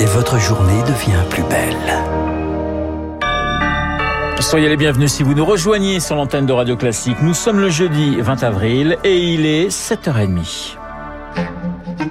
Et votre journée devient plus belle. Soyez les bienvenus si vous nous rejoignez sur l'antenne de Radio Classique. Nous sommes le jeudi 20 avril et il est 7h30.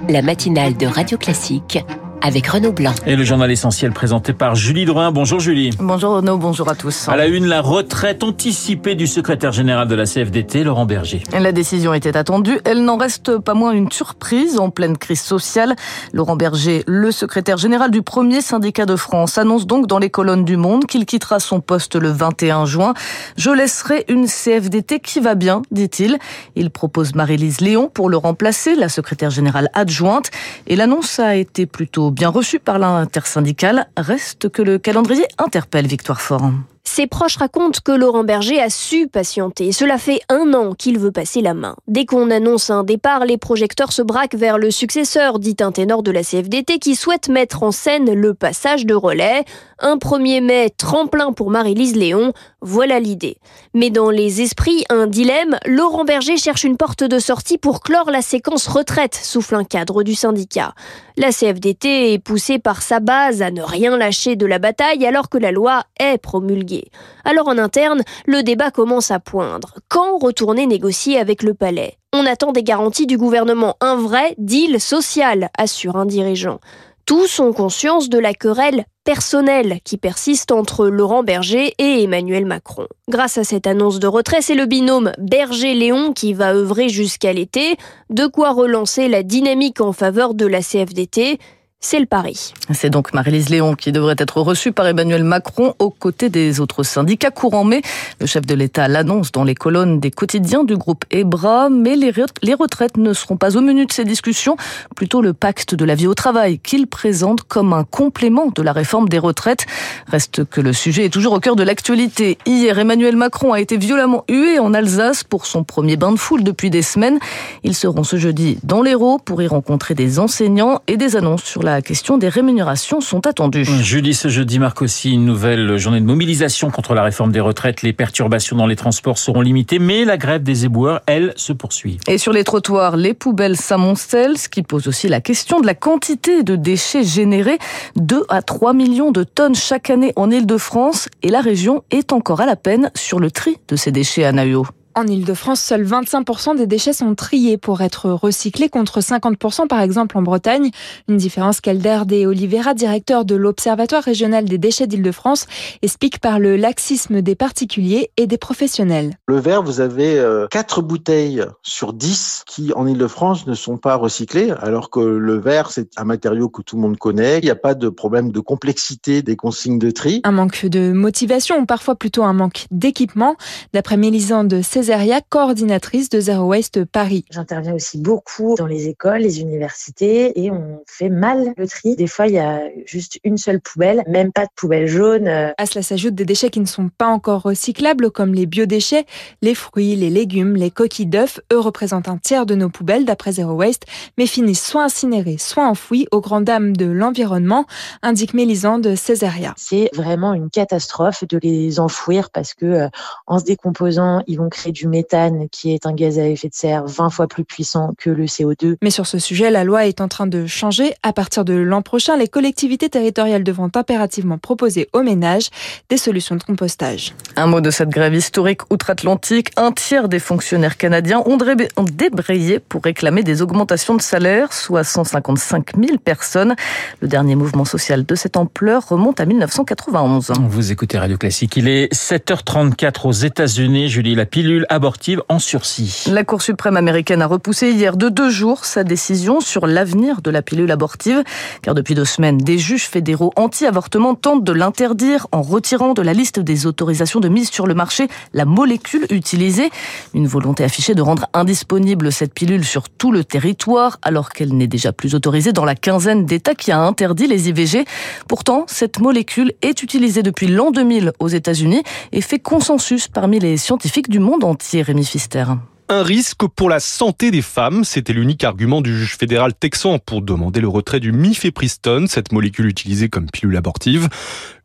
La matinale de Radio Classique avec Renaud Blanc. Et le journal essentiel présenté par Julie Drouin. Bonjour Julie. Bonjour Renaud, bonjour à tous. À la une, la retraite anticipée du secrétaire général de la CFDT, Laurent Berger. La décision était attendue. Elle n'en reste pas moins une surprise en pleine crise sociale. Laurent Berger, le secrétaire général du premier syndicat de France, annonce donc dans les colonnes du Monde qu'il quittera son poste le 21 juin. Je laisserai une CFDT qui va bien, dit-il. Il propose Marie-Lise Léon pour le remplacer, la secrétaire générale adjointe. Et l'annonce a été plutôt bien reçu par l'intersyndicale. Reste que le calendrier interpelle Victoire Fort. Ses proches racontent que Laurent Berger a su patienter. Cela fait un an qu'il veut passer la main. Dès qu'on annonce un départ, les projecteurs se braquent vers le successeur, dit un ténor de la CFDT, qui souhaite mettre en scène le passage de relais. Un 1er mai tremplin pour Marie-Lise Léon, voilà l'idée. Mais dans les esprits, un dilemme, Laurent Berger cherche une porte de sortie pour clore la séquence retraite, souffle un cadre du syndicat. La CFDT est poussée par sa base à ne rien lâcher de la bataille alors que la loi est promulguée. Alors en interne, le débat commence à poindre. Quand retourner négocier avec le palais? On attend des garanties du gouvernement, un vrai deal social, assure un dirigeant. Tous ont conscience de la querelle personnelle qui persiste entre Laurent Berger et Emmanuel Macron. Grâce à cette annonce de retrait, c'est le binôme Berger-Léon qui va œuvrer jusqu'à l'été, de quoi relancer la dynamique en faveur de la CFDT c'est le pari. C'est donc Marie-Lise Léon qui devrait être reçue par Emmanuel Macron aux côtés des autres syndicats. Courant mai, le chef de l'État l'annonce dans les colonnes des quotidiens du groupe EBRA, mais les retraites ne seront pas au menu de ces discussions, plutôt le pacte de la vie au travail qu'il présente comme un complément de la réforme des retraites. Reste que le sujet est toujours au cœur de l'actualité. Hier, Emmanuel Macron a été violemment hué en Alsace pour son premier bain de foule depuis des semaines. Ils seront ce jeudi dans l'Hérault pour y rencontrer des enseignants et des annonces sur la la question des rémunérations sont attendues. Jeudi, ce jeudi marque aussi une nouvelle journée de mobilisation contre la réforme des retraites. Les perturbations dans les transports seront limitées, mais la grève des éboueurs, elle, se poursuit. Et sur les trottoirs, les poubelles s'amoncellent, ce qui pose aussi la question de la quantité de déchets générés. 2 à 3 millions de tonnes chaque année en Ile-de-France et la région est encore à la peine sur le tri de ces déchets à Naïo. En Ile-de-France, seuls 25% des déchets sont triés pour être recyclés contre 50% par exemple en Bretagne. Une différence qu'Elder De Oliveira, directeur de l'Observatoire régional des déchets d'Île-de-France, explique par le laxisme des particuliers et des professionnels. Le verre, vous avez 4 euh, bouteilles sur 10 qui en Ile-de-France ne sont pas recyclées, alors que le verre, c'est un matériau que tout le monde connaît. Il n'y a pas de problème de complexité des consignes de tri. Un manque de motivation ou parfois plutôt un manque d'équipement. D'après Mélisande Césaria, coordinatrice de Zero Waste Paris. J'interviens aussi beaucoup dans les écoles, les universités et on fait mal le tri. Des fois, il y a juste une seule poubelle, même pas de poubelle jaune. À cela s'ajoutent des déchets qui ne sont pas encore recyclables comme les biodéchets, les fruits, les légumes, les coquilles d'œufs. Eux représentent un tiers de nos poubelles d'après Zero Waste, mais finissent soit incinérés, soit enfouis aux grandes dames de l'environnement, indique Mélisande Césaria. C'est vraiment une catastrophe de les enfouir parce que euh, en se décomposant, ils vont créer du méthane, qui est un gaz à effet de serre 20 fois plus puissant que le CO2. Mais sur ce sujet, la loi est en train de changer. À partir de l'an prochain, les collectivités territoriales devront impérativement proposer aux ménages des solutions de compostage. Un mot de cette grève historique outre-Atlantique. Un tiers des fonctionnaires canadiens ont débrayé pour réclamer des augmentations de salaire, soit 155 000 personnes. Le dernier mouvement social de cette ampleur remonte à 1991. Vous écoutez Radio Classique. Il est 7h34 aux États-Unis. Julie, la pilule abortive en sursis. La Cour suprême américaine a repoussé hier de deux jours sa décision sur l'avenir de la pilule abortive, car depuis deux semaines, des juges fédéraux anti-avortement tentent de l'interdire en retirant de la liste des autorisations de mise sur le marché la molécule utilisée. Une volonté affichée de rendre indisponible cette pilule sur tout le territoire, alors qu'elle n'est déjà plus autorisée dans la quinzaine d'États qui a interdit les IVG. Pourtant, cette molécule est utilisée depuis l'an 2000 aux États-Unis et fait consensus parmi les scientifiques du monde entier, Rémi Fister. Un risque pour la santé des femmes. C'était l'unique argument du juge fédéral texan pour demander le retrait du mifepristone, cette molécule utilisée comme pilule abortive.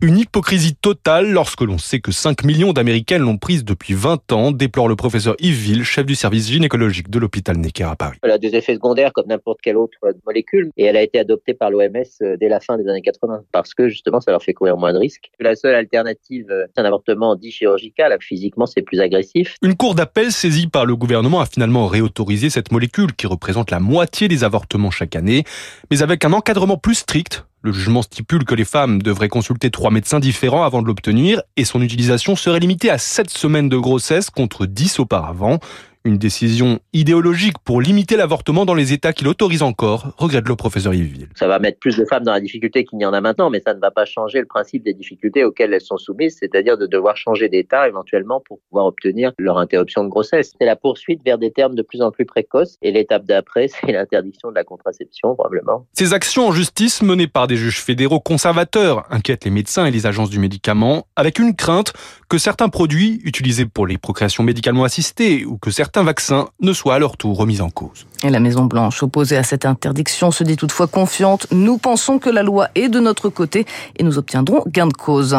Une hypocrisie totale lorsque l'on sait que 5 millions d'Américaines l'ont prise depuis 20 ans, déplore le professeur Yves Ville, chef du service gynécologique de l'hôpital Necker à Paris. Elle a des effets secondaires comme n'importe quelle autre molécule et elle a été adoptée par l'OMS euh, dès la fin des années 80 parce que justement ça leur fait courir moins de risques. La seule alternative, euh, c'est un avortement dit chirurgical. Physiquement, c'est plus agressif. Une cour d'appel saisie par le gouvernement a finalement réautorisé cette molécule qui représente la moitié des avortements chaque année, mais avec un encadrement plus strict le jugement stipule que les femmes devraient consulter trois médecins différents avant de l'obtenir et son utilisation serait limitée à 7 semaines de grossesse contre 10 auparavant. Une décision idéologique pour limiter l'avortement dans les États qui l'autorisent encore, regrette le professeur Yves Ça va mettre plus de femmes dans la difficulté qu'il n'y en a maintenant, mais ça ne va pas changer le principe des difficultés auxquelles elles sont soumises, c'est-à-dire de devoir changer d'État éventuellement pour pouvoir obtenir leur interruption de grossesse. C'est la poursuite vers des termes de plus en plus précoces, et l'étape d'après, c'est l'interdiction de la contraception, probablement. Ces actions en justice menées par des juges fédéraux conservateurs inquiètent les médecins et les agences du médicament, avec une crainte que certains produits utilisés pour les procréations médicalement assistées ou que certains vaccins ne soient à leur tour remis en cause. Et la Maison Blanche, opposée à cette interdiction, se dit toutefois confiante. Nous pensons que la loi est de notre côté et nous obtiendrons gain de cause.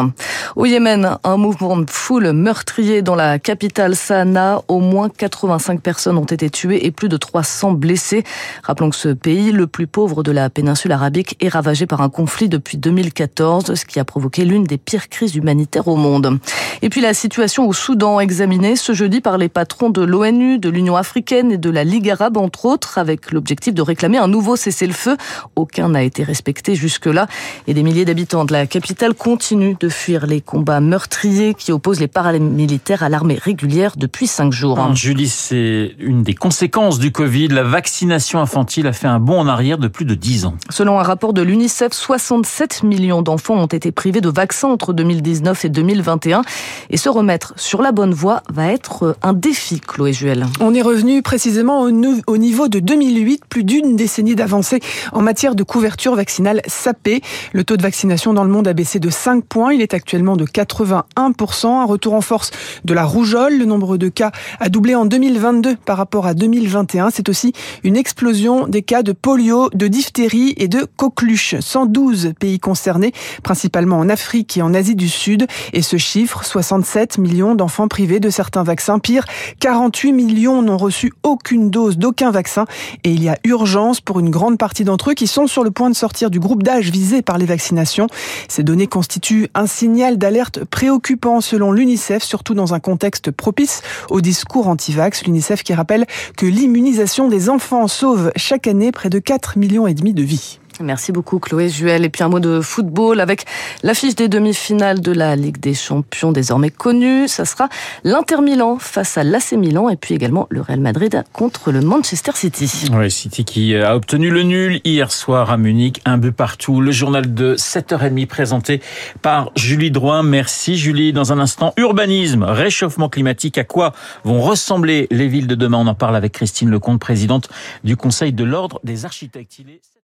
Au Yémen, un mouvement de foule meurtrier dans la capitale Sanaa. Au moins 85 personnes ont été tuées et plus de 300 blessées. Rappelons que ce pays, le plus pauvre de la péninsule arabique, est ravagé par un conflit depuis 2014, ce qui a provoqué l'une des pires crises humanitaires au monde. Et puis la situation au Soudan, examinée ce jeudi par les patrons de l'ONU, de l'Union africaine et de la Ligue arabe, entre autres, avec l'objectif de réclamer un nouveau cessez-le-feu. Aucun n'a été respecté jusque-là. Et des milliers d'habitants de la capitale continuent de fuir les combats meurtriers qui opposent les paramilitaires à l'armée régulière depuis cinq jours. Julie, c'est une des conséquences du Covid. La vaccination infantile a fait un bond en arrière de plus de 10 ans. Selon un rapport de l'UNICEF, 67 millions d'enfants ont été privés de vaccins entre 2019 et 2021. Et se remettre sur la bonne voie va être un défi, Chloé Juel. On est revenu précisément au niveau de 2008, plus d'une décennie d'avancée en matière de couverture vaccinale sapée. Le taux de vaccination dans le monde a baissé de 5 points. Il est actuellement de 81%. Un retour en force de la rougeole. Le nombre de cas a doublé en 2022 par rapport à 2021. C'est aussi une explosion des cas de polio, de diphtérie et de coqueluche. 112 pays concernés, principalement en Afrique et en Asie du Sud. Et ce chiffre, 67 millions d'enfants privés de certains vaccins. Pire, 48 millions n'ont reçu aucune dose d'aucun vaccin. Et il y a urgence pour une grande partie d'entre eux qui sont sur le point de sortir du groupe d'âge visé par les vaccinations. Ces données constituent un signal d'alerte préoccupant selon l'UNICEF, surtout dans un contexte propice au discours anti-vax. L'UNICEF qui rappelle que l'immunisation des enfants sauve chaque année près de 4 millions et demi de vies. Merci beaucoup Chloé Juel. Et puis un mot de football avec l'affiche des demi-finales de la Ligue des Champions désormais connue. Ça sera l'Inter Milan face à l'AC Milan et puis également le Real Madrid contre le Manchester City. Oui, City qui a obtenu le nul hier soir à Munich, un but partout. Le journal de 7h30 présenté par Julie Drouin. Merci Julie. Dans un instant, urbanisme, réchauffement climatique, à quoi vont ressembler les villes de demain? On en parle avec Christine Lecomte, présidente du Conseil de l'Ordre des architectes.